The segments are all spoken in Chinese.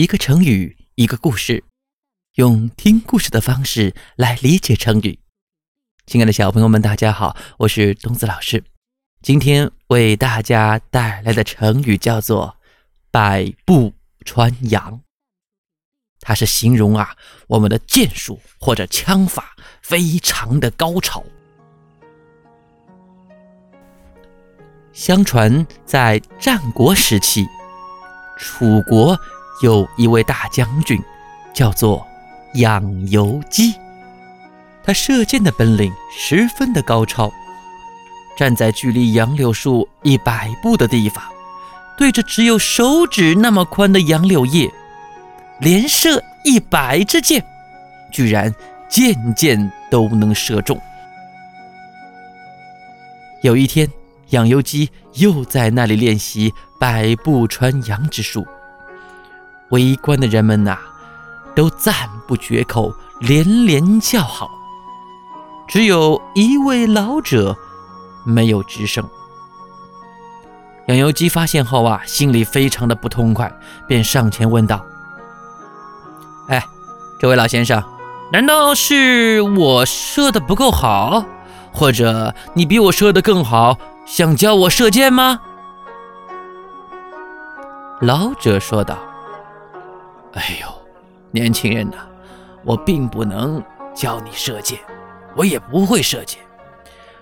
一个成语，一个故事，用听故事的方式来理解成语。亲爱的小朋友们，大家好，我是东子老师。今天为大家带来的成语叫做“百步穿杨”，它是形容啊我们的剑术或者枪法非常的高超。相传在战国时期。楚国有一位大将军，叫做养由基。他射箭的本领十分的高超，站在距离杨柳树一百步的地方，对着只有手指那么宽的杨柳叶，连射一百支箭，居然箭箭都能射中。有一天。养由基又在那里练习百步穿杨之术，围观的人们呐，都赞不绝口，连连叫好。只有一位老者没有吱声。养由基发现后啊，心里非常的不痛快，便上前问道：“哎，这位老先生，难道是我射的不够好，或者你比我射的更好？”想教我射箭吗？老者说道：“哎呦，年轻人呐，我并不能教你射箭，我也不会射箭，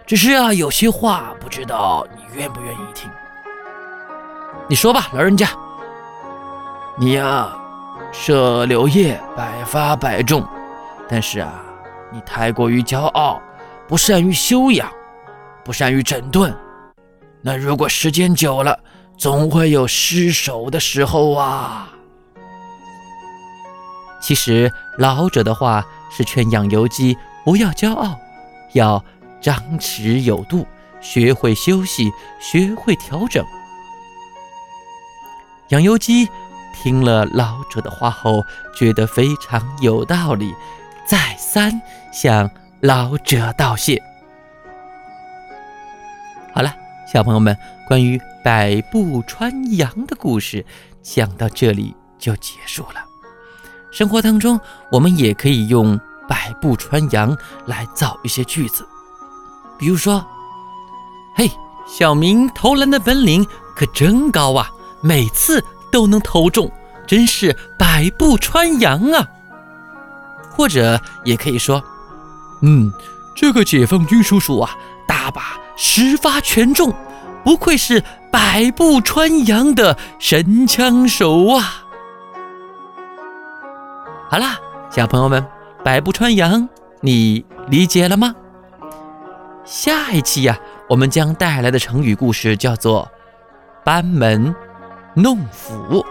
只是啊，有些话不知道你愿不愿意听。你说吧，老人家。你呀，射柳叶百发百中，但是啊，你太过于骄傲，不善于修养，不善于整顿。”那如果时间久了，总会有失手的时候啊。其实老者的话是劝养由基不要骄傲，要张弛有度，学会休息，学会调整。养由基听了老者的话后，觉得非常有道理，再三向老者道谢。好了。小朋友们，关于百步穿杨的故事讲到这里就结束了。生活当中，我们也可以用“百步穿杨”来造一些句子，比如说：“嘿，小明投篮的本领可真高啊，每次都能投中，真是百步穿杨啊！”或者也可以说：“嗯，这个解放军叔叔啊，大把。”十发全中，不愧是百步穿杨的神枪手啊！好啦，小朋友们，百步穿杨，你理解了吗？下一期呀，我们将带来的成语故事叫做班门弄斧。